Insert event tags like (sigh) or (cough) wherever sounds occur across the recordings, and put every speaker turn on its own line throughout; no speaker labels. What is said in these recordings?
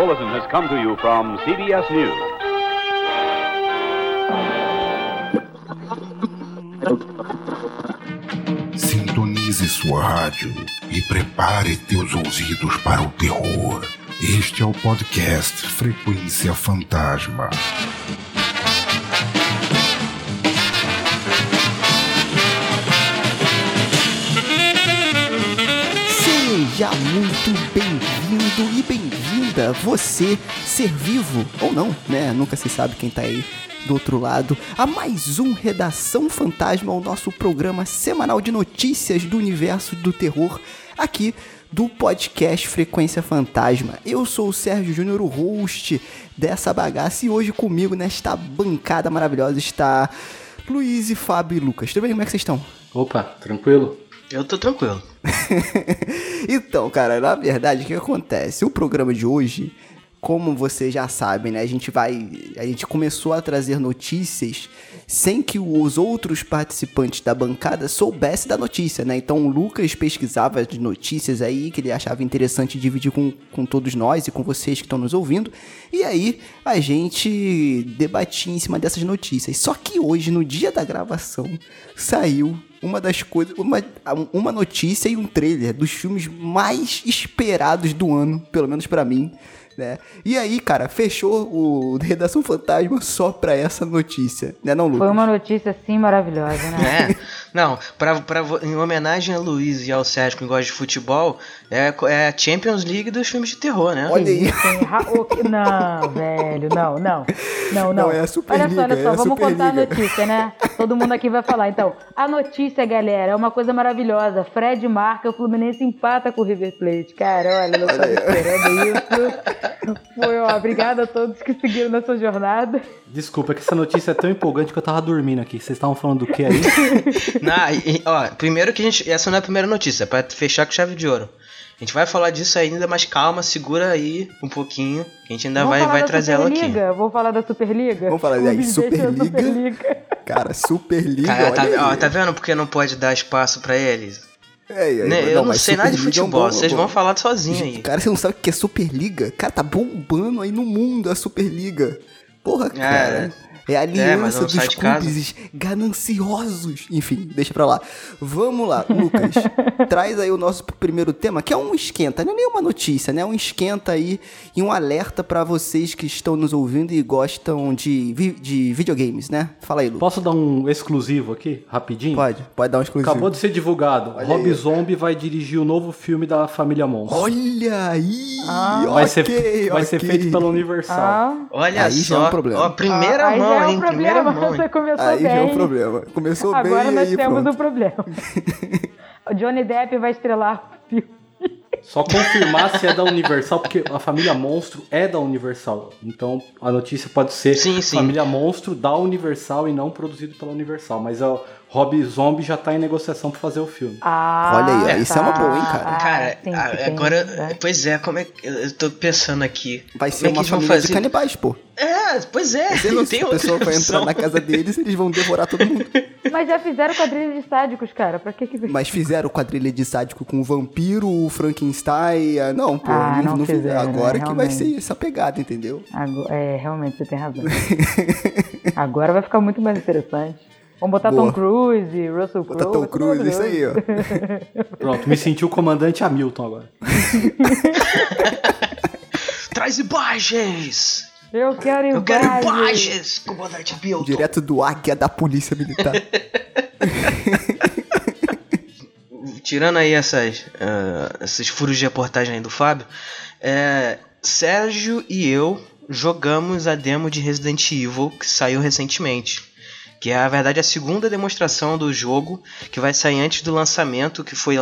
bulletin has come to you from CBS News.
Sintonize sua rádio e prepare teus ouvidos para o terror. Este é o podcast Frequência Fantasma.
Seja muito bem-vindo e você, ser vivo ou não, né? Nunca se sabe quem tá aí do outro lado, a mais um Redação Fantasma, o nosso programa semanal de notícias do universo do terror, aqui do podcast Frequência Fantasma. Eu sou o Sérgio Júnior, o host dessa bagaça, e hoje comigo nesta bancada maravilhosa está Luiz e Fábio e Lucas. Tudo bem? Como é que vocês estão?
Opa, tranquilo?
Eu tô tranquilo. (laughs)
então, cara, na verdade, o que acontece? O programa de hoje, como vocês já sabem, né? A gente vai. A gente começou a trazer notícias sem que os outros participantes da bancada soubessem da notícia, né? Então o Lucas pesquisava de notícias aí que ele achava interessante dividir com, com todos nós e com vocês que estão nos ouvindo. E aí a gente debatia em cima dessas notícias. Só que hoje, no dia da gravação, saiu uma das coisas, uma, uma notícia e um trailer dos filmes mais esperados do ano, pelo menos para mim, né? E aí, cara, fechou o Redação Fantasma só pra essa notícia, né, não, Lucas?
Foi uma notícia, assim, maravilhosa, né?
É, não, pra, pra, em homenagem a Luiz e ao Sérgio que gosta de futebol, é, é a Champions League dos filmes de terror, né?
Olha aí.
Não, velho, não, não, não, não.
Não, é a Superliga,
Olha só, olha
é
só,
a
vamos contar a
Superliga.
notícia, né? Todo mundo aqui vai falar. Então, a notícia, galera, é uma coisa maravilhosa. Fred marca, o Fluminense empata com o River Plate. Cara, olha, eu tava esperando isso. Foi, ó, obrigada a todos que seguiram nessa jornada.
Desculpa, é que essa notícia é tão empolgante que eu tava dormindo aqui. Vocês estavam falando do que aí? (laughs)
Não, e- ó, primeiro que a gente. Essa não é a primeira notícia, é pra fechar com chave de ouro. A gente vai falar disso ainda, mas calma, segura aí um pouquinho. Que a gente ainda
Vamos
vai, vai
da
trazer ela aqui.
Vamos falar da Superliga?
Vamos falar
O
aí,
Bicho deixa a
Superliga.
Superliga.
Cara, Superliga,
Cara, tá, ó,
aí.
tá vendo porque não pode dar espaço pra eles?
É, é,
Né, eu não
mas
sei nada de
Superliga é um
futebol,
bom-
vocês
bom-
vão falar sozinho aí.
Cara, você não sabe o que é Superliga? Cara, tá bombando aí no mundo a Superliga. Porra, cara. É a
mas
aliança
não
dos clubes gananciosos. Enfim, deixa pra lá. Vamos lá, Lucas. (laughs) traz aí o nosso primeiro tema, que é um esquenta, não é nenhuma notícia, né? Um esquenta aí e um alerta pra vocês que estão nos ouvindo e gostam de, vi- de videogames, né? Fala aí, Lucas.
Posso dar um exclusivo aqui, rapidinho?
Pode, pode dar um exclusivo.
Acabou de ser divulgado.
Olha
Rob
aí.
Zombie vai dirigir o novo filme da família Monstro.
Olha aí!
vai
ok,
ser, vai ser
ok.
feito pela Universal.
Ah,
Olha
Aí já é
só,
um problema.
ó, primeira
aí
mão,
é um
hein? Primeira
problema. (laughs)
mão,
Você começou
Aí
bem.
já é um problema. Começou
Agora
bem e
nós
aí
temos
pronto.
um problema. (laughs) o Johnny Depp vai estrelar o filme.
Só confirmar se é da Universal, porque a família Monstro é da Universal. Então a notícia pode ser
Sim, sim.
família Monstro da Universal e não produzido pela Universal. Mas o Rob Zombie já tá em negociação pra fazer o filme.
Ah,
Olha aí, ó, isso é uma boa, hein, cara?
Ah,
Cara, agora.
né?
Pois é, como é que. Eu tô pensando aqui.
Vai
Como
ser
é que
uma família de
fazer?
canibais, pô.
É, pois é.
Você não, (laughs)
tem
se a pessoa vai entrar na casa deles, eles vão devorar todo mundo. (laughs)
Mas já fizeram quadrilha de sádicos, cara. Pra que que...
Mas fizeram quadrilha de sádico com o vampiro, o Frankenstein. ah, Não, pô,
Ah,
não,
não
não fizeram.
fizeram,
Agora
né,
que vai ser essa pegada, entendeu?
Ago- É, realmente, você tem razão. (laughs) Agora vai ficar muito mais interessante. Vamos botar
Boa.
Tom Cruise, Russell
Botar
Crowe.
Tom
vai ser
Cruise, isso aí, ó. (laughs)
Pronto, me senti o comandante Hamilton agora. (laughs)
Traz imagens!
Eu quero
Eu quero
imagens.
imagens, comandante Bilton.
Direto do águia da polícia militar. (laughs)
Tirando aí essas, ah, esses furos de reportagem aí do Fábio, é, Sérgio e eu jogamos a demo de Resident Evil que saiu recentemente. Que é, na verdade, a segunda demonstração do jogo que vai sair antes do lançamento, que foi,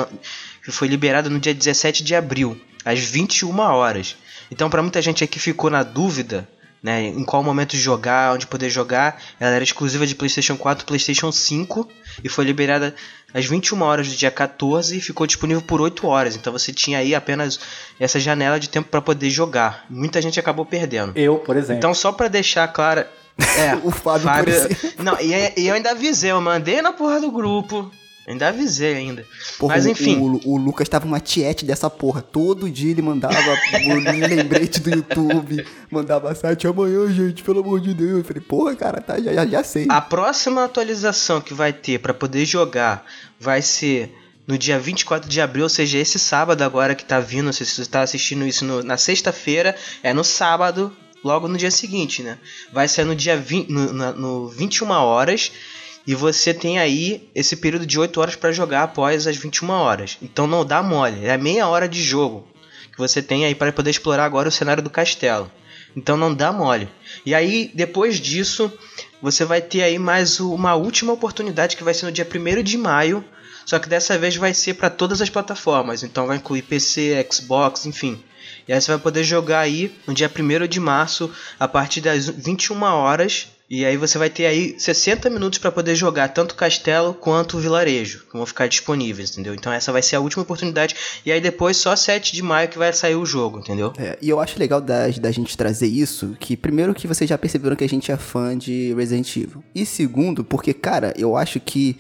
que foi liberado no dia 17 de abril, às 21 horas. Então, para muita gente aí que ficou na dúvida né, em qual momento jogar, onde poder jogar, ela era exclusiva de PlayStation 4 e PlayStation 5 e foi liberada às 21 horas do dia 14 e ficou disponível por 8 horas. Então você tinha aí apenas essa janela de tempo para poder jogar. Muita gente acabou perdendo.
Eu, por exemplo.
Então, só pra deixar clara. É, (laughs)
O Fábio, exemplo.
Não, e, e eu ainda avisei, eu mandei na porra do grupo. Ainda avisei ainda.
Porra,
Mas
o-
enfim.
O, o Lucas tava uma tiete dessa porra. Todo dia ele mandava (laughs) o lembrete do YouTube. Mandava site amanhã, gente, pelo amor de Deus. Eu falei, porra, cara, tá, já, já, já sei.
A próxima atualização que vai ter pra poder jogar vai ser no dia 24 de abril, ou seja, esse sábado agora que tá vindo, se você tá assistindo isso no- na sexta-feira, é no sábado, logo no dia seguinte, né? Vai ser no dia 20, no, no 21 horas e você tem aí esse período de 8 horas pra jogar após as 21 horas. Então não dá mole, é meia hora de jogo que você tem aí para poder explorar agora o cenário do castelo. Então não dá mole. E aí, depois disso, você vai ter aí mais uma última oportunidade que vai ser no dia 1 de maio. Só que dessa vez vai ser para todas as plataformas. Então vai incluir PC, Xbox, enfim. E aí você vai poder jogar aí no dia 1 de março, a partir das 21 horas. E aí você vai ter aí 60 minutos para poder jogar tanto castelo quanto vilarejo, que vão ficar disponíveis, entendeu? Então essa vai ser a última oportunidade. E aí depois só 7 de maio que vai sair o jogo, entendeu?
É, e eu acho legal da, da gente trazer isso, que primeiro que vocês já perceberam que a gente é fã de Resident Evil. E segundo, porque, cara, eu acho que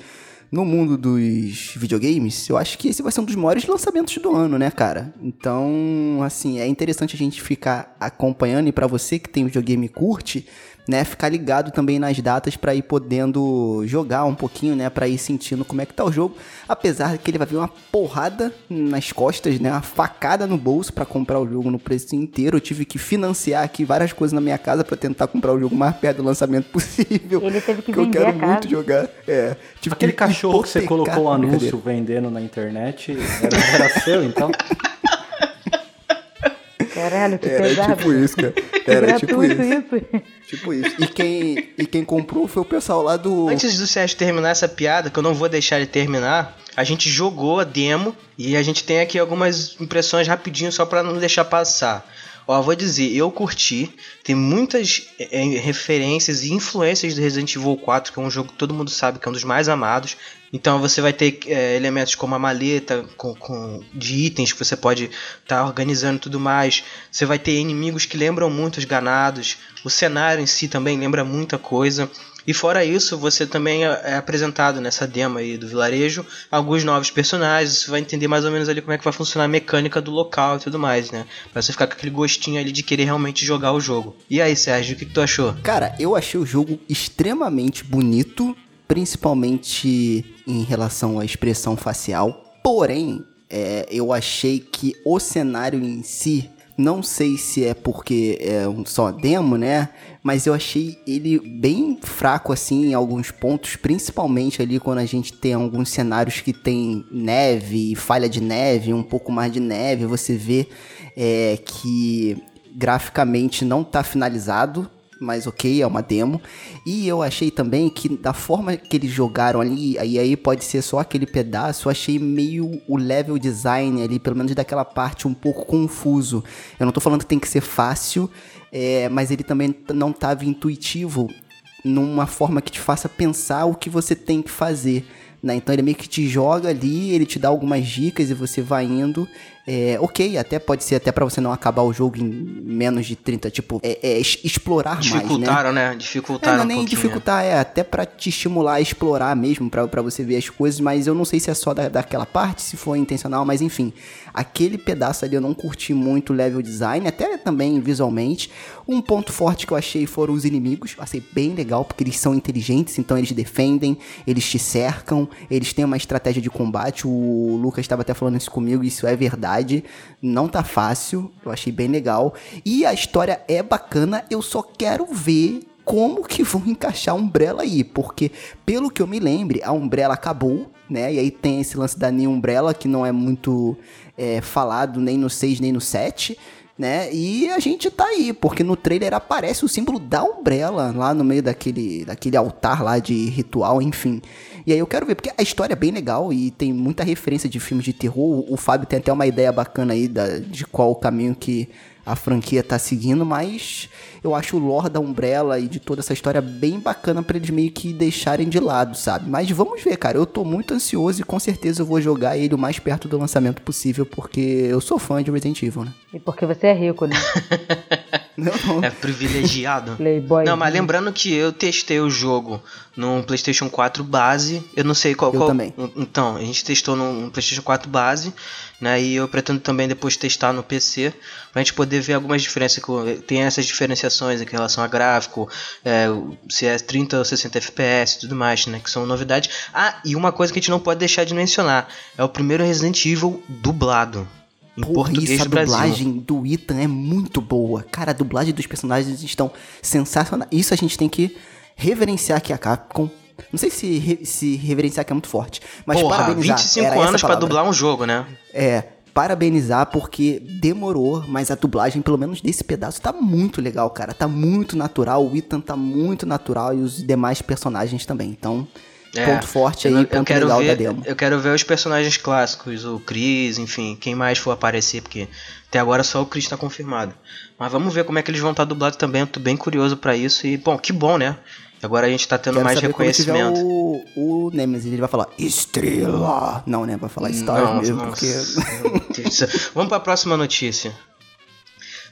no mundo dos videogames, eu acho que esse vai ser um dos maiores lançamentos do ano, né, cara? Então, assim, é interessante a gente ficar acompanhando e pra você que tem videogame e curte, né, ficar ligado também nas datas pra ir podendo jogar um pouquinho, né, Pra ir sentindo como é que tá o jogo, apesar que ele vai vir uma porrada nas costas, né, uma facada no bolso pra comprar o jogo no preço inteiro. Eu tive que financiar aqui várias coisas na minha casa pra tentar comprar o jogo mais perto do lançamento (laughs) possível.
Ele teve que
porque eu quero
a casa.
muito jogar. É, tive
Aquele
que
cachorro que você colocou o anúncio vendendo na internet era, era seu, então?
Caralho, que
Era
pesado.
tipo isso, cara.
Que
Era tipo isso.
isso.
Tipo isso. E quem, e quem comprou foi o pessoal lá do.
Antes do Sérgio terminar essa piada, que eu não vou deixar ele terminar, a gente jogou a demo e a gente tem aqui algumas impressões rapidinho só pra não deixar passar. Ó, vou dizer, eu curti, tem muitas é, referências e influências do Resident Evil 4, que é um jogo que todo mundo sabe que é um dos mais amados. Então você vai ter é, elementos como a maleta com, com- de itens que você pode estar organizando e tudo mais. Você vai ter inimigos que lembram muito os ganados. O cenário em si também lembra muita coisa. E fora isso, você também é é apresentado nessa demo aí do vilarejo alguns novos personagens. Você vai entender mais ou menos ali como é que vai funcionar a mecânica do local e tudo mais, né? Pra você ficar com aquele gostinho ali de querer realmente jogar o jogo. E aí, Sérgio, o que, que tu achou?
Cara, eu achei o jogo extremamente bonito, principalmente em relação à expressão facial. Porém, é, eu achei que o cenário em si, não sei se é porque é um só demo, né? Mas eu achei ele bem fraco assim em alguns pontos, principalmente ali quando a gente tem alguns cenários que tem neve, falha de neve, um pouco mais de neve, você vê é, que graficamente não tá finalizado, mas ok, é uma demo. E eu achei também que da forma que eles jogaram ali, e aí pode ser só aquele pedaço, eu achei meio o level design ali, pelo menos daquela parte, um pouco confuso. Eu não tô falando que tem que ser fácil, é, mas ele também não tava intuitivo numa forma que te faça pensar o que você tem que fazer. Né? Então ele meio que te joga ali, ele te dá algumas dicas e você vai indo. É, ok, até pode ser até pra você não acabar o jogo em menos de 30, tipo, é, é explorar mais, né?
Dificultaram, né? Dificultaram
não é
um
nem
pouquinho.
dificultar, é até pra te estimular a explorar mesmo, pra você ver as coisas, mas eu não sei se é só da, daquela parte, se foi intencional, mas enfim. Aquele pedaço ali eu não curti muito o level design, até também visualmente. Um ponto forte que eu achei foram os inimigos, achei bem legal, porque eles são inteligentes, então eles defendem, eles te cercam, eles têm uma estratégia de combate, o Lucas estava até falando isso comigo, isso é verdade, não tá fácil, eu achei bem legal. E a história é bacana, eu só quero ver como que vão encaixar a Umbrella aí, porque pelo que eu me lembre, a Umbrella acabou, né? E aí tem esse lance da New Umbrella que não é muito é, falado nem no 6 nem no 7, né? E a gente tá aí, porque no trailer aparece o símbolo da Umbrella lá no meio daquele, daquele altar lá de ritual, enfim. E aí eu quero ver, porque a história é bem legal e tem muita referência de filmes de terror. O Fábio tem até uma ideia bacana aí da, de qual o caminho que a franquia tá seguindo, mas eu acho o lore da Umbrella e de toda essa história bem bacana pra eles meio que deixarem de lado, sabe? Mas vamos ver, cara. Eu tô muito ansioso e com certeza eu vou jogar ele o mais perto do lançamento possível, porque eu sou fã de Resident Evil, né?
E porque você é rico, né? (laughs)
Não.
É privilegiado. (laughs)
Playboy.
Não, mas lembrando que eu testei o jogo num PlayStation 4 base. Eu não sei qual.
Eu
qual-
também.
Então, a gente testou num PlayStation 4 base, né? E eu pretendo também depois testar no PC pra gente poder ver algumas diferenças. que Tem essas diferenciações em relação a gráfico, é, se é 30 ou 60 FPS e tudo mais, né? Que são novidades. Ah, e uma coisa que a gente não pode deixar de mencionar: é o primeiro Resident Evil dublado.
Porra, isso, a dublagem do Ethan é muito boa. Cara, a dublagem dos personagens estão sensacionais. Isso a gente tem que reverenciar aqui a Capcom. Não sei se, re- se reverenciar que é muito forte, mas
Porra,
parabenizar.
25
Era essa a
anos
palavra.
dublar um jogo, né?
É, parabenizar porque demorou, mas a dublagem, pelo menos desse pedaço, tá muito legal, cara. Tá muito natural, o Ethan tá muito natural e os demais personagens também. Então,
É,
ponto forte aí,
eu, eu
ponto
quero
legal
ver,
da demo.
Eu quero ver os personagens clássicos, o Chris, enfim, quem mais for aparecer, porque até agora só o Chris tá confirmado. Mas vamos ver como é que eles vão estar dublados também, eu tô bem curioso pra isso e, bom, que bom, né? Agora a gente tá tendo
Quero
mais
quando tiver
reconhecimento.
o, o Nemesis, ele vai falar estrela. Não, né? Vai falar Star mesmo, porque...
Vamos pra próxima notícia.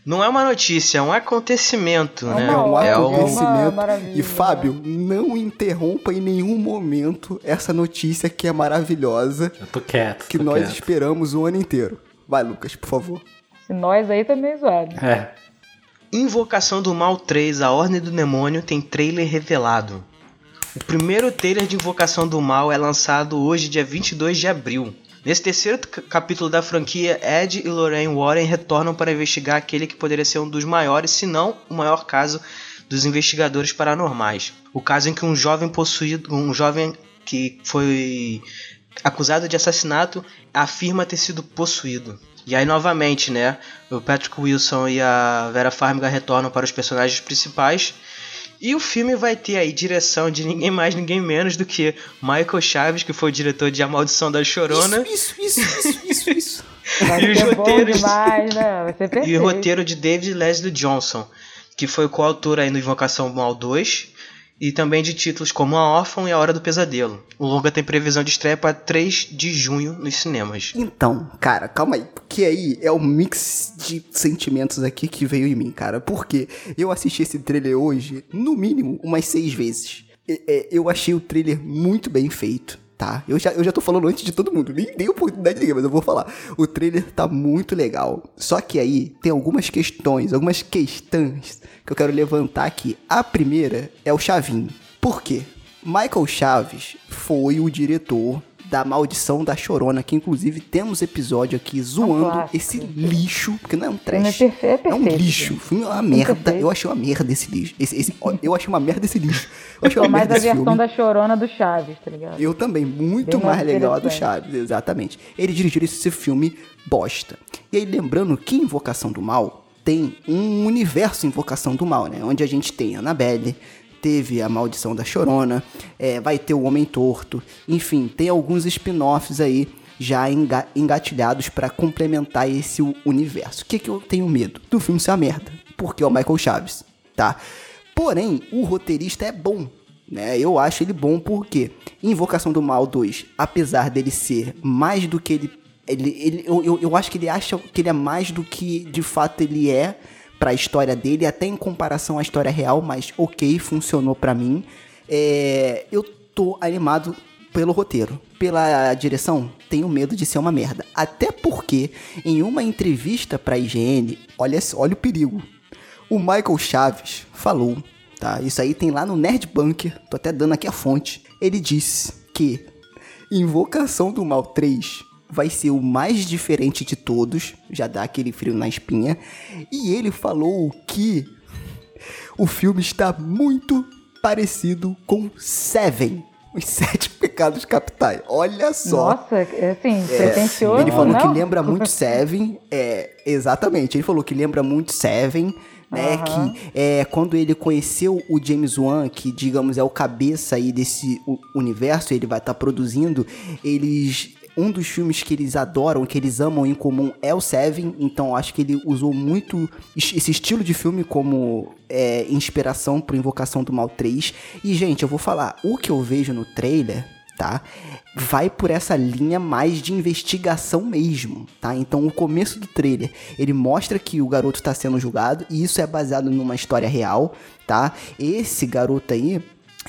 Não é uma notícia, é um acontecimento,
É
né?
uma
um
ótima,
é um,
acontecimento. E Fábio, não interrompa em nenhum momento essa notícia que é maravilhosa,
Eu tô quieto.
que
tô
nós
quieto.
esperamos o ano inteiro. Vai, Lucas, por favor.
Se nós aí tá meio zoado.
É.
Invocação do Mal 3, A Ordem do Demônio, tem trailer revelado. O primeiro trailer de Invocação do Mal é lançado hoje, dia 22 de abril. Nesse terceiro capítulo da franquia, Ed e Lorraine Warren retornam para investigar aquele que poderia ser um dos maiores, se não o maior caso dos investigadores paranormais. O caso em que um jovem possuído, um jovem que foi acusado de assassinato afirma ter sido possuído. E aí novamente, né, o Patrick Wilson e a Vera Farmiga retornam para os personagens principais. E o filme vai ter aí direção de ninguém mais, ninguém menos do que Michael Chaves, que foi o diretor de A Maldição da Chorona,
Isso, isso, isso, isso, isso, isso. (laughs)
Vai
E os roteiros-
demais, né? Vai ser perfeito.
e o roteiro de David Leslie Johnson, que foi o coautor aí no Invocação Mal 2, e também de títulos como A Órfã e A Hora do Pesadelo. O longa tem previsão de estreia para 3 de junho nos cinemas.
Então, cara, calma aí. Porque aí é um mix de sentimentos aqui que veio em mim, cara. Porque eu assisti esse trailer hoje, no mínimo, umas seis vezes. É, eu achei o trailer muito bem feito, tá? Eu já, eu já tô falando antes de todo mundo. Nem dei oportunidade de ninguém, mas eu vou falar. O trailer tá muito legal. Só que aí tem algumas questões, algumas questões que eu quero levantar aqui. A primeira é o Chavinho. Por quê? Michael Chaves foi o diretor da Maldição da Chorona, que inclusive temos episódio aqui zoando
clássico.
esse lixo, porque não é um trash,
é perfe- é
é um
perfeito,
lixo, é uma merda,
perfeito.
eu achei uma merda esse lixo, esse, esse- eu achei uma merda esse lixo, eu achei uma
mais a versão
filme.
da chorona do Chaves, tá ligado?
Eu também, muito
Bem mais
legal a do. Chaves, exatamente. Ele dirigiu esse filme bosta. E aí, lembrando que Invocação do Mal tem um universo Invocação do Mal, né? Onde a gente tem a Annabelle, teve a Maldição da Chorona, é, vai ter o Homem Torto, enfim, tem alguns spin-offs aí já enga- engatilhados pra complementar esse universo. O que, que eu tenho medo? Do filme ser uma merda, porque é o Michael Chaves, tá? Porém, o roteirista é bom, né? Eu acho ele bom porque Invocação do Mal 2, apesar dele ser mais do que ele. ele, ele eu, eu, eu acho que ele acha que ele é mais do que de fato ele é pra história dele, até em comparação à história real, mas ok, funcionou pra mim. É, eu tô animado pelo roteiro. Pela direção, tenho medo de ser uma merda. Até porque, em uma entrevista pra IGN, olha, olha o perigo. O Michael Chaves falou, tá? Isso aí tem lá no Nerd Bunker, tô até dando aqui a fonte. Ele disse que Invocação do Mal 3 vai ser o mais diferente de todos, já dá aquele frio na espinha. E ele falou que o filme está muito parecido com Seven, os Sete Pecados Capitais. Olha só.
Nossa, é assim, pretencioso.
Ele falou
não?
que lembra muito (laughs) Seven, é, exatamente, ele falou que lembra muito Seven, né,
Aham.
que é, quando ele conheceu o James Wan, que digamos é o cabeça aí desse universo, ele vai estar produzindo, eles... Um dos filmes que eles adoram, que eles amam em comum é o Seven, então acho que ele usou muito es- esse estilo de filme como é, inspiração pro Invocação do Mal 3. E, gente, eu vou falar, o que eu vejo no trailer tá? Vai por essa linha mais de investigação mesmo, tá? Então o começo do trailer, ele mostra que o garoto está sendo julgado e isso é baseado numa história real, tá? Esse garoto aí,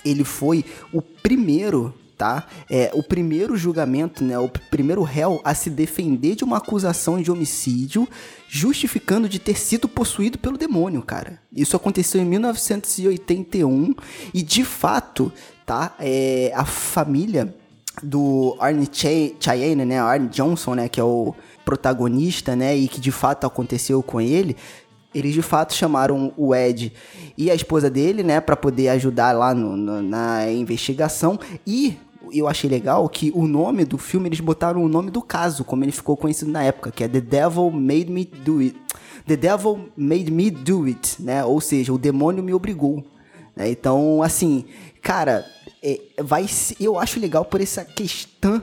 ele foi o primeiro tá? É o primeiro julgamento, né? O primeiro réu a se defender de uma acusação de homicídio, justificando de ter sido possuído pelo demônio, cara. Isso aconteceu em 1981 e de fato, tá? É, a família do Arne Cheyenne, né? Arne Johnson, né? Que é o protagonista, né? E que de fato aconteceu com ele. Eles de fato chamaram o Ed e a esposa dele, né, para poder ajudar lá no, no, na investigação. E eu achei legal que o nome do filme, eles botaram o nome do caso, como ele ficou conhecido na época, que é The Devil Made Me Do It. The Devil Made Me Do It, né? Ou seja, o demônio me obrigou. Né? Então, assim, cara, é, vai eu acho legal por essa questão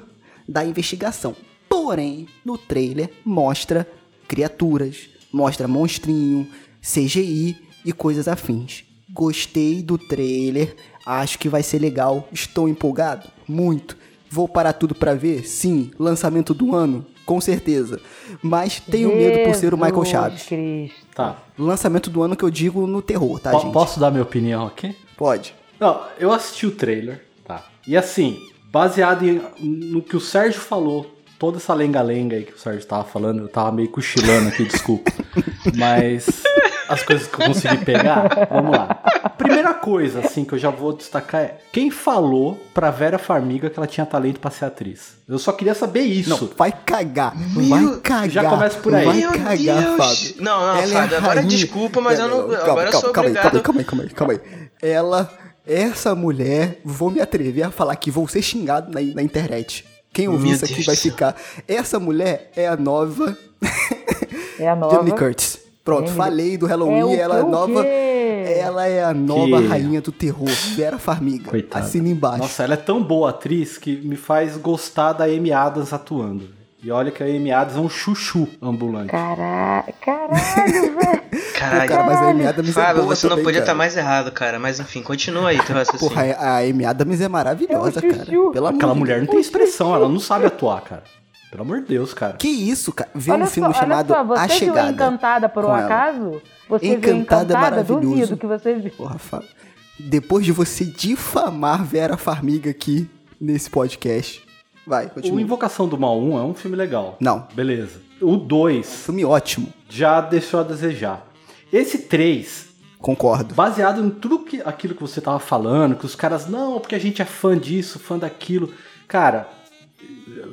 da investigação. Porém, no trailer mostra criaturas, mostra monstrinho, CGI e coisas afins. Gostei do trailer, acho que vai ser legal, estou empolgado, muito. Vou parar tudo para ver? Sim. Lançamento do ano? Com certeza. Mas tenho Jesus medo por ser o Michael Chaves.
Cristo.
Tá.
Lançamento do ano que eu digo no terror, tá, P gente?
Posso dar minha opinião aqui?
Pode.
Não, eu assisti o trailer, tá? E assim, baseado em, no que o Sérgio falou, toda essa lenga-lenga aí que o Sérgio tava falando, eu tava meio cochilando aqui, desculpa. (laughs) Mas as coisas que eu consegui pegar, vamos lá. Primeira coisa, assim, que eu já vou destacar é quem falou pra Vera Farmiga que ela tinha talento pra ser atriz? Eu só queria saber isso.
Não, vai cagar. Meu... Vai cagar.
Já começa por aí.
Vai Meu cagar, Deus. Fábio.
Não, não, Ela é Fábio, é agora desculpa, mas eu não. Calma, agora calma, eu sou calma obrigado.
Aí, calma aí, calma aí, calma aí. Ela, essa mulher, vou me atrever a falar que vou ser xingado na, na internet. Quem ouvir isso aqui Deus vai ficar. Essa mulher é a nova.
É a (laughs) nova.
Jamie Curtis. Pronto, Jamie... falei do Halloween, é ela é nova. Ela é a nova que... rainha do terror, Vera Farmiga. Coitada. Assina embaixo.
Nossa, ela é tão boa atriz que me faz gostar da Amy Adams atuando. E olha que a Amy Adams é um chuchu ambulante.
Caralho, caralho, (laughs) velho.
Caralho,
cara, mas a Amy Adams é
Fábio,
é boa
você
também,
não podia estar
tá
mais errado, cara. Mas enfim, continua aí teu raciocínio.
Porra, a Amy Adams é maravilhosa,
é um
cara. Pelo
Aquela mulher não tem expressão, ela não sabe atuar, cara. Pelo amor de Deus, cara.
Que isso, cara? Vê um filme só, chamado
só, você
A Chegada.
Viu Encantada por um acaso? Você
Encantada,
viu Encantada?
é maravilhoso.
Duvido que você viu.
Porra, Fábio. Depois de você difamar Vera Farmiga aqui nesse podcast. Vai, continua.
O Invocação do Mal 1 é um filme legal.
Não.
Beleza. O 2.
Filme ótimo.
Já deixou a desejar. Esse 3.
Concordo.
Baseado em tudo que, aquilo que você tava falando, que os caras, não, porque a gente é fã disso, fã daquilo. Cara,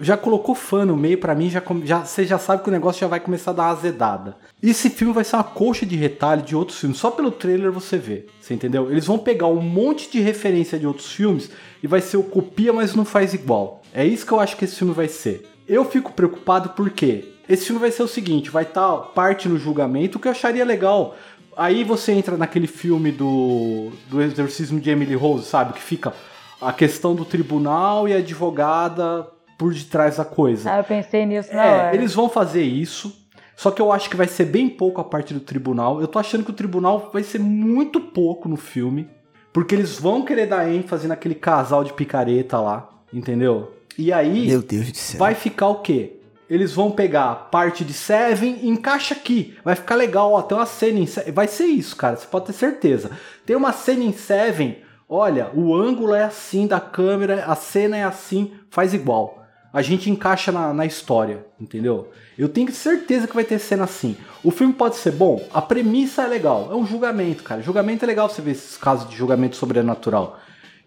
já colocou fã no meio, para mim, já, já, você já sabe que o negócio já vai começar a dar azedada. Esse filme vai ser uma coxa de retalho de outros filmes. Só pelo trailer você vê, você entendeu? Eles vão pegar um monte de referência de outros filmes e vai ser o copia, mas não faz igual. É isso que eu acho que esse filme vai ser. Eu fico preocupado porque esse filme vai ser o seguinte, vai estar tá parte no julgamento, o que eu acharia legal. Aí você entra naquele filme do, do exorcismo de Emily Rose, sabe? Que fica a questão do tribunal e a advogada por detrás da coisa.
Ah, eu pensei nisso na
é,
hora.
Eles vão fazer isso, só que eu acho que vai ser bem pouco a parte do tribunal. Eu tô achando que o tribunal vai ser muito pouco no filme, porque eles vão querer dar ênfase naquele casal de picareta lá, entendeu? E aí,
Meu Deus do céu.
vai ficar o quê? Eles vão pegar a parte de Seven e encaixa aqui. Vai ficar legal, ó. Tem uma cena em Seven. Vai ser isso, cara. Você pode ter certeza. Tem uma cena em Seven. Olha, o ângulo é assim da câmera, a cena é assim, faz igual a gente encaixa na, na história, entendeu? Eu tenho certeza que vai ter cena assim. O filme pode ser bom, a premissa é legal, é um julgamento, cara. Julgamento é legal você ver esses casos de julgamento sobrenatural.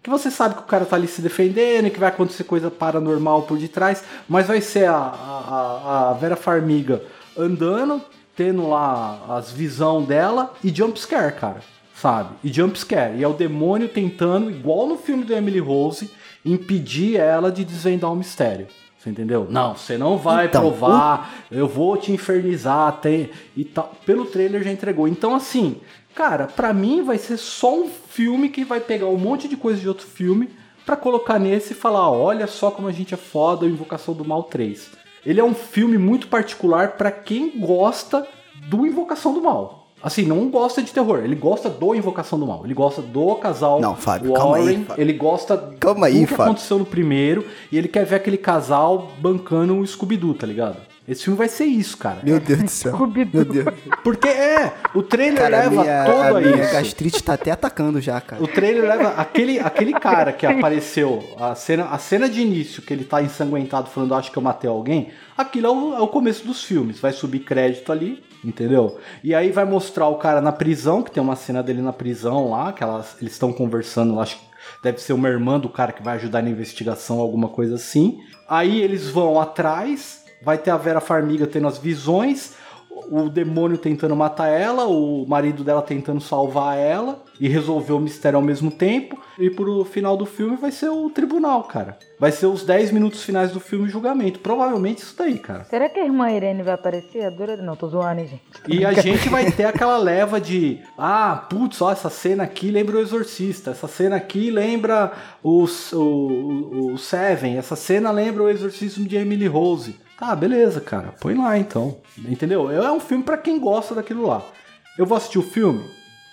Que você sabe que o cara tá ali se defendendo, que vai acontecer coisa paranormal por detrás, mas vai ser a, a, a Vera Farmiga andando, tendo lá as visão dela e jumpscare, cara, sabe? E jumpscare. E é o demônio tentando, igual no filme do Emily Rose, impedir ela de desvendar o mistério. Você entendeu? Não, você não vai então, provar, o... eu vou te infernizar tem, e tal. Pelo trailer já entregou. Então, assim, cara, pra mim vai ser só um filme que vai pegar um monte de coisa de outro filme para colocar nesse e falar: olha só como a gente é foda, o Invocação do Mal 3. Ele é um filme muito particular para quem gosta do Invocação do Mal. Assim, não gosta de terror. Ele gosta do Invocação do Mal. Ele gosta do casal
Não, Fábio, calma aí,
Warren.
Fábio.
Ele gosta
Calma aí,
do que
Fábio.
aconteceu no primeiro. E ele quer ver aquele casal bancando o Scooby-Doo, tá ligado? Esse filme vai ser isso, cara.
Meu Deus do céu. Meu Deus.
Porque é, o trailer
Cara, a
leva
minha,
todo
a
a,
minha
isso.
gastrite tá até atacando já, cara.
O trailer leva aquele, aquele cara que apareceu, a cena, a cena de início, que ele tá ensanguentado falando, acho que eu matei alguém, aquilo é o, é o começo dos filmes. Vai subir crédito ali, entendeu? E aí vai mostrar o cara na prisão, que tem uma cena dele na prisão lá, que elas, eles estão conversando, acho que deve ser uma irmã do cara que vai ajudar na investigação, alguma coisa assim. Aí eles vão atrás, vai ter a Vera Farmiga tendo as visões, o demônio tentando matar ela, o marido dela tentando salvar ela e resolver o mistério ao mesmo tempo. E pro final do filme vai ser o tribunal, cara. Vai ser os 10 minutos finais do filme julgamento. Provavelmente isso daí, cara.
Será que a irmã Irene vai aparecer? Adora... Não, tô zoando, hein, gente.
E a gente vai ter aquela leva de ah, putz, ó, essa cena aqui lembra o Exorcista, essa cena aqui lembra os, o, o, o Seven, essa cena lembra o Exorcismo de Emily Rose. Tá, beleza, cara, põe lá então. Entendeu? É um filme pra quem gosta daquilo lá. Eu vou assistir o filme?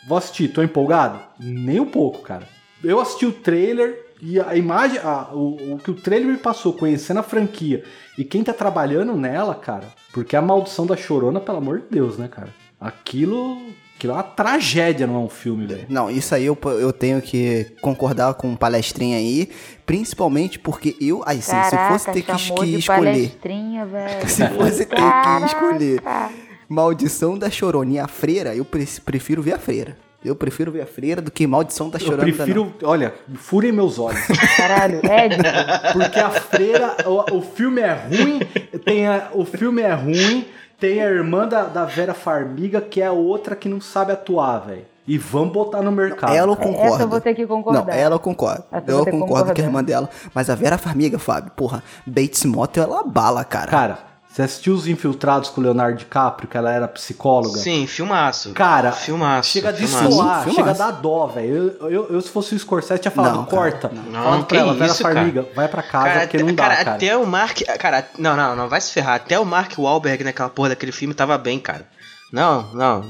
Vou assistir, tô empolgado? Nem um pouco, cara. Eu assisti o trailer e a imagem, a- o, o que o trailer me passou, conhecendo a franquia e quem tá trabalhando nela, cara, porque a maldição da chorona, pelo amor de Deus, né, cara? Aquilo, aquilo é uma tragédia, não é um filme, velho.
Não, isso aí eu, eu tenho que concordar com o palestrinha aí, principalmente porque eu, aí sim, se fosse ter que, que escolher, (laughs) se fosse ter que
Caraca.
escolher Maldição da Chorona e a Freira, eu pre- prefiro ver a Freira. Eu prefiro ver a Freira do que Maldição da
Eu
Chorona.
prefiro, olha, furem meus olhos.
Caralho, Ed,
Porque a freira, o, o filme é ruim, tem a- o filme é ruim, tem a irmã da, da Vera Farmiga, que é outra que não sabe atuar, velho. E vamos botar no mercado.
Ela
cara.
concordo.
Essa eu vou ter que concordar.
Não, ela eu concordo.
Essa eu
concordo que é a irmã dela. Mas a Vera Farmiga, Fábio, porra, Bates Motel, ela bala, cara.
Cara, você assistiu Os Infiltrados com o Leonardo DiCaprio, que ela era psicóloga?
Sim, filmaço.
Cara,
filmaço.
chega a
Filmaço.
chega a dar dó, velho. Eu, eu, eu, se fosse o Scorsese, tinha falado,
Não, cara,
corta.
não.
Fala
Não,
pra ela,
isso, cara.
Farmiga, vai pra casa,
Cara,
porque não dá,
cara,
cara.
até o Mark. Cara, não, não, não vai se ferrar. Até o Mark Wahlberg naquela porra daquele filme tava bem, cara. Não, não.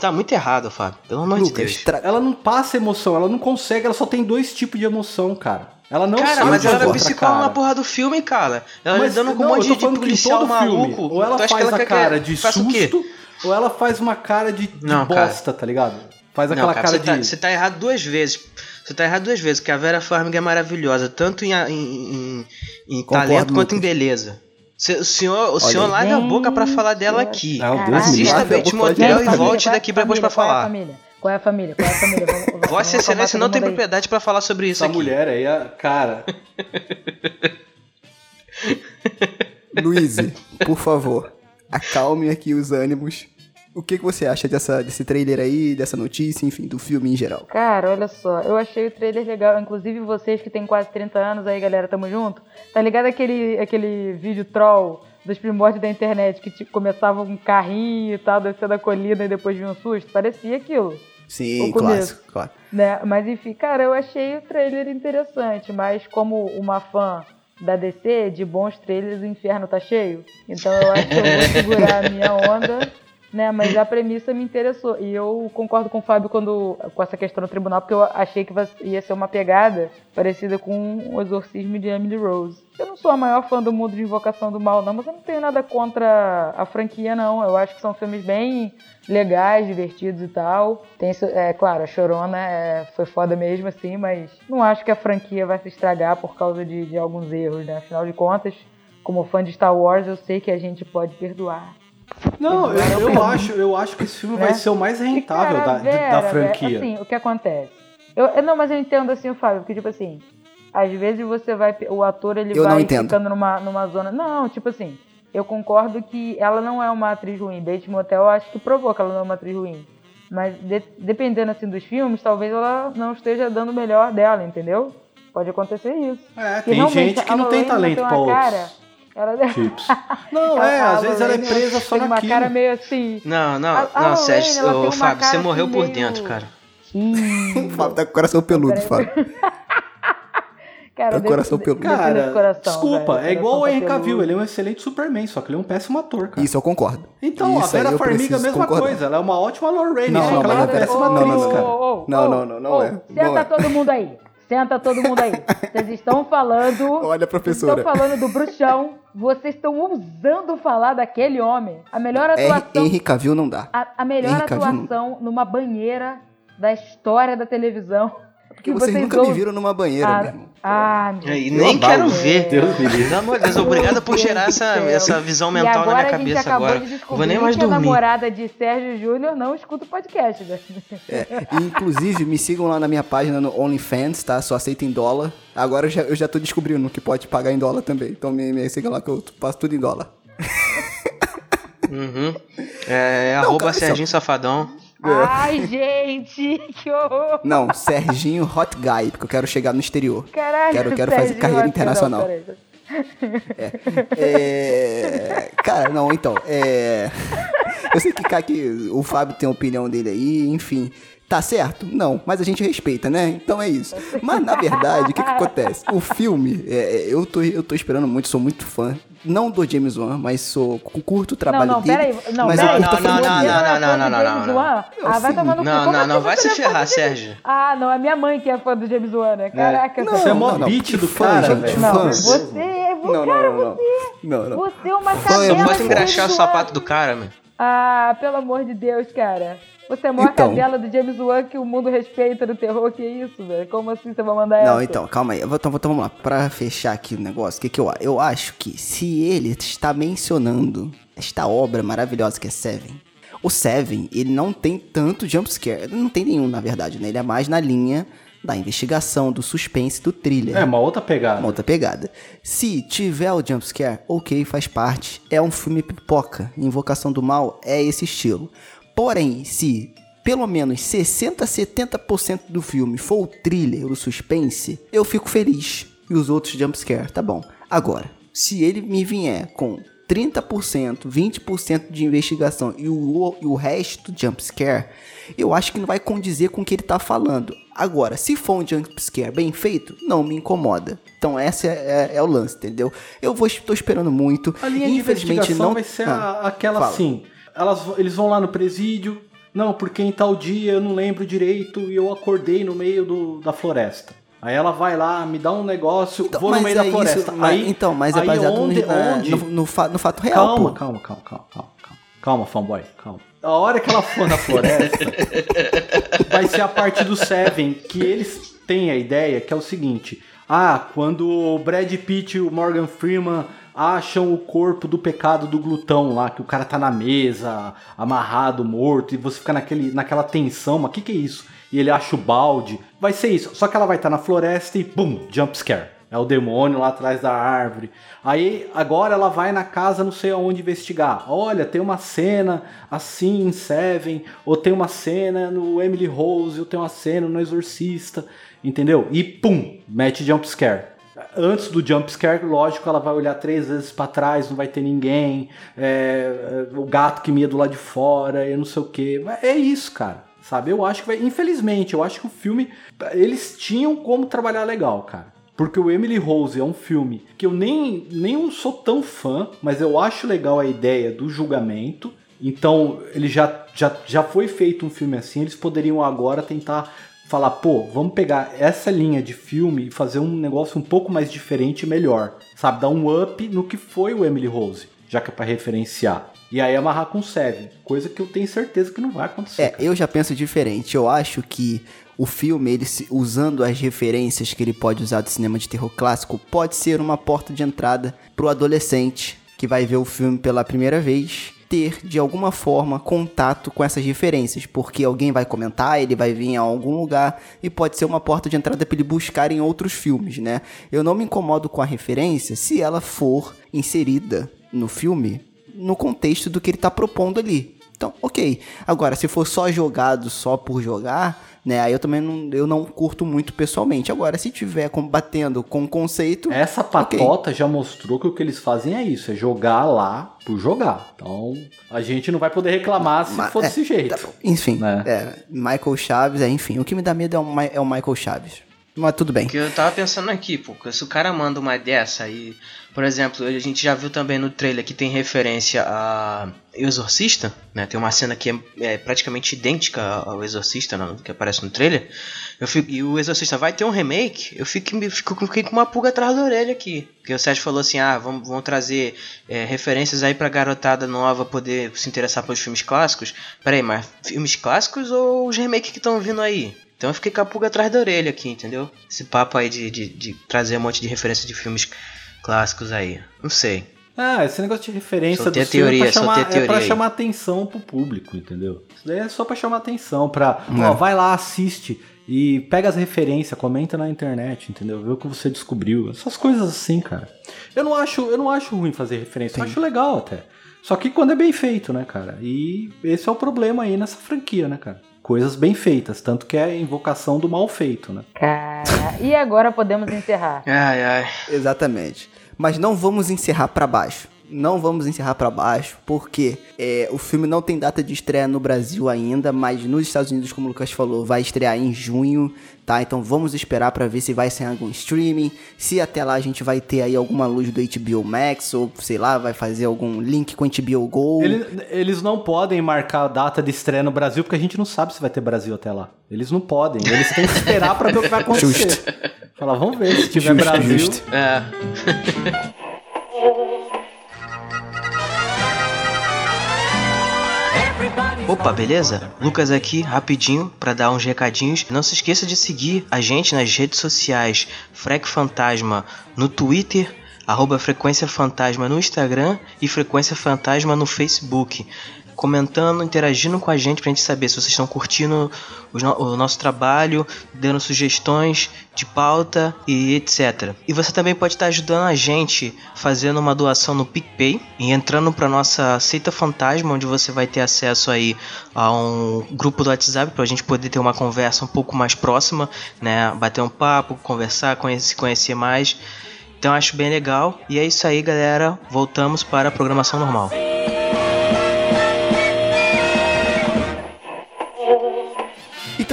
Tá muito errado, Fábio. Pelo amor de
Lucas,
Deus.
tra-
Ela não passa emoção, ela não consegue, ela só tem dois tipos de emoção, cara. Ela não
Cara, mas ela era
outra,
psicóloga
cara.
na porra do filme, cara. Ela
Mas,
lidando com
não,
um monte de, de policial
todo
maluco.
filme, ou ela faz a
quer-
cara de susto, ou ela faz uma cara de, de
Não, cara.
bosta, tá ligado? Faz
Não,
aquela
cara,
cara
você, tá,
de...
você tá errado duas vezes. Você tá errado duas vezes, porque a Vera Farmiga é maravilhosa, tanto em, em, em- em
Concordo,
talento quanto em beleza. Cê- o senhor, o senhor larga a boca pra falar dela aqui.
Ah, Deus
Assista. Bates Motel e volte
a
daqui depois pra
família? Qual é a
falar.
família? Qual é a família? Qual é a família? Vamos, vamos,
Vossa Excelência não tem propriedade pra falar sobre isso
Essa
aqui.
mulher aí, é- cara... (laughs)
Luiz, por favor, acalme aqui os ânimos. O que, que você acha dessa, desse trailer aí, dessa notícia, enfim, do filme em geral?
Cara, olha só, eu achei o trailer legal. Inclusive vocês que têm quase 30 anos aí, galera, tamo junto. Tá ligado aquele, aquele vídeo troll dos primórdios da internet que tipo, começava com um carrinho e tal, descendo a colina e depois vinha um susto? Parecia aquilo.
Sim, clássico, claro.
né? Mas enfim, cara, eu achei o trailer interessante, mas como uma fã da DC, de bons trailers, o inferno tá cheio. Então eu acho que eu vou segurar a minha onda, né? Mas a premissa me interessou. E eu concordo com o Fábio quando, com essa questão do tribunal, porque eu achei que ia ser uma pegada parecida com o exorcismo de Emily Rose. Eu não sou a maior fã do mundo de Invocação do Mal, não, mas eu não tenho nada contra a franquia, não. Eu acho que são filmes bem legais, divertidos e tal. Tem, é claro, a Chorona é, foi foda mesmo, assim, mas não acho que a franquia vai se estragar por causa de, de alguns erros, né? Afinal de contas, como fã de Star Wars, eu sei que a gente pode perdoar.
Não, eu, eu acho, eu acho que esse filme vai
Né?
ser o mais rentável
cara,
da,
Vera,
da franquia.
Assim, o que acontece? Eu, não, mas eu entendo assim o Fábio, porque tipo assim, às vezes você vai, o ator ele
Eu
vai ficando numa, numa zona, não, tipo assim, eu concordo que ela não é uma atriz ruim, Bates Motel eu acho que provou que ela não é uma atriz ruim, mas de- dependendo assim dos filmes, talvez ela não esteja dando o melhor dela, entendeu? Pode acontecer isso.
É, tem gente que não tem talento
tem uma cara, (laughs) ela
tipos. Não, é, às vezes ela é presa só
tem uma
naquilo.
cara meio assim.
Não, não,
A- a
não, Sérgio, ô, Fábio, você morreu
assim
por
meio-
dentro, cara.
O Fábio tá com o coração peludo. Fábio. (laughs)
Cara,
o coração peludo.
Cara,
coração,
desculpa,
velho,
é igual o Henry Cavill, ele é um excelente Superman, só que ele é um péssimo ator, cara.
Isso eu concordo.
Então,
Isso
a Vera Farmiga é a mesma
concordar.
coisa, ela é uma ótima Lorraine,
Não,
só
não,
que ela é uma
é-
péssima
não,
atriz,
não, não.
cara.
Não, não, não, não é.
Senta
Não é.
todo mundo aí. (laughs) Senta todo mundo aí. Vocês estão falando. (laughs)
Olha, professora.
Estão falando do bruxão. Vocês estão ousando falar daquele homem. A melhor
Henry,
atuação.
Henry Cavill não dá.
A, a melhor
Henry Cavill não-
atuação numa banheira da história da televisão.
Porque vocês nunca me viram numa banheira,
Ah. Ah, meu
E
Eu
nem
abalo.
quero ver.
Deus me livre.
Pelo amor de Deus, obrigado por gerar
Deus
essa, essa visão
e
mental na
agora
minha
a gente
cabeça
acabou
agora.
de
vou nem mais
que a
dormir.
namorada de Sérgio Júnior não escuta o podcast, né?
É, inclusive, me sigam lá na minha página no OnlyFans, tá? Só aceito em dólar. Agora eu já, eu já tô descobrindo que pode pagar em dólar também. Então me, me sigam lá que eu faço tudo em dólar.
Uhum. (laughs) É,
Não,
arroba
cara,
Serginho Safadão.
Ai, gente, (laughs) que horror.
Não, Serginho Hot Guy, porque eu quero chegar no exterior.
Caralho,
Quero- quero fazer carreira
não,
internacional.
peraí.
É. Cara, não, então, é. Eu sei que, cara, que o Fábio tem a opinião dele aí, enfim. Tá certo? Não, mas a gente respeita, né? Então é isso. Mas na verdade, o que, que acontece? O filme, é, é, eu, tô, eu tô esperando muito, sou muito fã. Não do James Wan, mas sou curto o trabalho
não, não,
dele.
peraí. Não,
mas
peraí.
Não, não, não, não, não,
é
não, não,
James
não.
Wan? Ah, vai tomar no cu.
Não,
Como
não, não, vai se
é
ferrar, Sérgio.
Ah, não, é minha mãe que é fã do James Wan, né? Caraca,
Não,
Você é mó
não, não,
beat do
fã,
cara,
gente,
velho.
Não, você é.
Não,
cara,
não, não, não.
você.
Não, não.
Você é uma
é
cadela.
Só pode engraxar o sapato do cara, meu.
Ah, pelo amor de Deus, cara. Você é a maior
Então.
cadela do James Wan que o mundo respeita no terror. Que isso, velho? Como assim você vai mandar essa?
Não, então, calma aí. Então, então vamos lá. Pra fechar aqui o negócio, o que, que eu acho? Eu acho que se ele está mencionando esta obra maravilhosa que é Seven, o Seven, ele não tem tanto jumpscare. Não tem nenhum, na verdade, né? Ele é mais na linha da investigação, do suspense, do thriller.
É, uma outra pegada.
Uma outra pegada. Se tiver o jumpscare, ok, faz parte. É um filme pipoca. Invocação do Mal é esse estilo. Porém, se pelo menos 60, 70% do filme for o thriller, o suspense, eu fico feliz. E os outros jumpscare, tá bom. Agora, se ele me vier com 30%, 20% de investigação e o, e o resto jumpscare, eu acho que não vai condizer com o que ele tá falando. Agora, se for um jumpscare bem feito, não me incomoda. Então, esse é, é- é o lance, entendeu? Eu vou, tô esperando muito.
A linha de
Infelizmente,
investigação
não
vai ser
Ah,
a- aquela
fala.
assim. Elas, eles vão lá no presídio. Não, porque em tal dia eu não lembro direito e eu acordei no meio do, da floresta. Aí ela vai lá, me dá um negócio,
Então,
vou no meio
é
da
isso,
floresta.
mas-
aí,
então, mas é baseado no-
onde,
na-
onde-
no, no fa- no fato real,
Calma, calma, calma, calma, calma, calma. Calma, fanboy, calma. A hora que ela for na floresta, (laughs) vai ser a parte do Seven, que eles têm a ideia que é o seguinte: ah, quando o Brad Pitt e o Morgan Freeman acham o corpo do pecado do glutão lá, que o cara tá na mesa, amarrado, morto, e você fica naquele, naquela tensão, mas o que, que é isso? E ele acha o balde. Vai ser isso. Só que ela vai estar na floresta e pum, jump scare. É o demônio lá atrás da árvore. Aí agora ela vai na casa não sei aonde investigar. Olha, tem uma cena assim em Seven, ou tem uma cena no Emily Rose, ou tem uma cena no Exorcista, entendeu? E pum, mete jump scare. Antes do jump scare, lógico, ela vai olhar três vezes pra trás, não vai ter ninguém, é, é, o gato que mia do lado de fora, e não sei o que. É isso, cara. Sabe? Eu acho que vai. Infelizmente, eu acho que o filme. Eles tinham como trabalhar legal, cara. Porque o Emily Rose é um filme que eu nem, nem sou tão fã, mas eu acho legal a ideia do julgamento. Então, ele já, já, já foi feito um filme assim, eles poderiam agora tentar falar, pô, vamos pegar essa linha de filme e fazer um negócio um pouco mais diferente e melhor. Sabe? Dar um up no que foi o Emily Rose, já que é pra referenciar. E aí amarrar com Seven, coisa que eu tenho certeza que não vai acontecer.
É,
cara.
eu já penso diferente. Eu acho que o filme, ele se- usando as referências que ele pode usar do cinema de terror clássico, pode ser uma porta de entrada pro adolescente que vai ver o filme pela primeira vez ter de alguma forma contato com essas referências, porque alguém vai comentar, ele vai vir em algum lugar e pode ser uma porta de entrada para ele buscar em outros filmes, né? Eu não me incomodo com a referência se ela for inserida no filme no contexto do que ele tá propondo ali. Então, ok. Agora, se for só jogado só por jogar, né? Aí eu também não, eu não curto muito pessoalmente. Agora, se tiver combatendo com o conceito.
Essa patota já mostrou que o que eles fazem é isso, é jogar lá por jogar. Então, a gente não vai poder reclamar se
Ma-
for
é,
desse jeito.
tá. Enfim,
Né?
é, Michael Chaves, é, enfim. O que me dá medo é o, é o Michael Chaves. Mas tudo bem.
Porque eu tava pensando aqui, pô, se o cara manda uma dessa aí. Por exemplo, a gente já viu também no trailer que tem referência a Exorcista, né? Tem uma cena que é, é praticamente idêntica ao Exorcista, né, que aparece no trailer. Eu fico, e o Exorcista vai ter um remake, eu fico, fico, fiquei com uma pulga atrás da orelha aqui. Porque o Sérgio falou assim: ah, vamos, vamos trazer é, referências aí pra garotada nova poder se interessar pelos filmes clássicos. Peraí, mas filmes clássicos ou os remakes que estão vindo aí? Então eu fiquei com a pulga atrás da orelha aqui, entendeu? Esse papo aí de, de, de trazer um monte de referência de filmes clássicos aí. Não sei.
Ah, esse negócio de referência
Soltei
do
a teoria,
filme é pra, chamar,
soltei a
é pra
teoria
chamar atenção pro público, entendeu? Isso daí é só pra chamar atenção, pra...
É.
Ó, vai lá, assiste e pega as referências, comenta na internet, entendeu? Vê o que você descobriu. Essas coisas assim, cara. Eu não acho, eu não acho ruim fazer referência, eu acho legal até. Só que quando é bem feito, né, cara? E esse é o problema aí nessa franquia, né, cara? Coisas bem feitas, tanto que é a invocação do mal feito, né?
Cara, e agora podemos encerrar.
Ai, ai.
Exatamente. Mas não vamos encerrar pra baixo. Não vamos encerrar pra baixo, porque é, o filme não tem data de estreia no Brasil ainda, mas nos Estados Unidos, como o Lucas falou, vai estrear em junho, tá? Então vamos esperar pra ver se vai sair em algum streaming, se até lá a gente vai ter aí alguma luz do HBO Max, ou sei lá, vai fazer algum link com o HBO Go.
Ele- eles não podem marcar a data de estreia no Brasil, porque a gente não sabe se vai ter Brasil até lá. Eles não podem. Eles têm que esperar pra ver o que vai (laughs) acontecer. Falar, vamos ver se tiver
Justo,
Brasil.
justo.
É. (laughs) Opa, beleza? Lucas aqui, rapidinho, pra dar uns recadinhos. Não se esqueça de seguir a gente nas redes sociais Frec Fantasma no Twitter, arroba Frequência Fantasma no Instagram e Frequência Fantasma no Facebook. Comentando, interagindo com a gente pra gente saber se vocês estão curtindo o nosso trabalho, dando sugestões de pauta e etc. E você também pode estar ajudando a gente fazendo uma doação no PicPay e entrando para nossa Seita Fantasma, onde você vai ter acesso aí a um grupo do WhatsApp para a gente poder ter uma conversa um pouco mais próxima, né? Bater um papo, conversar, conhecer, conhecer mais. Então acho bem legal. E é isso aí, galera. Voltamos para a programação normal.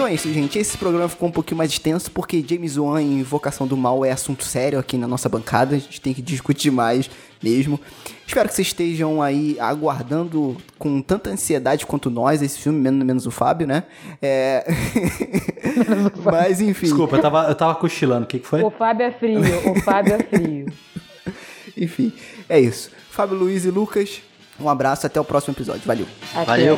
Então é isso, gente. Esse programa ficou um pouquinho mais extenso porque James Wan e Invocação do Mal é assunto sério aqui na nossa bancada. A gente tem que discutir mais mesmo. Espero que vocês estejam aí aguardando com tanta ansiedade quanto nós esse filme, menos, menos o Fábio, né? É... (laughs) Mas enfim.
Desculpa, eu tava, eu tava cochilando. O que, que foi?
O Fábio é frio, o Fábio é frio. (laughs)
Enfim, é isso. Fábio, Luiz e Lucas, um abraço. Até o próximo episódio. Valeu.
Até.
Valeu.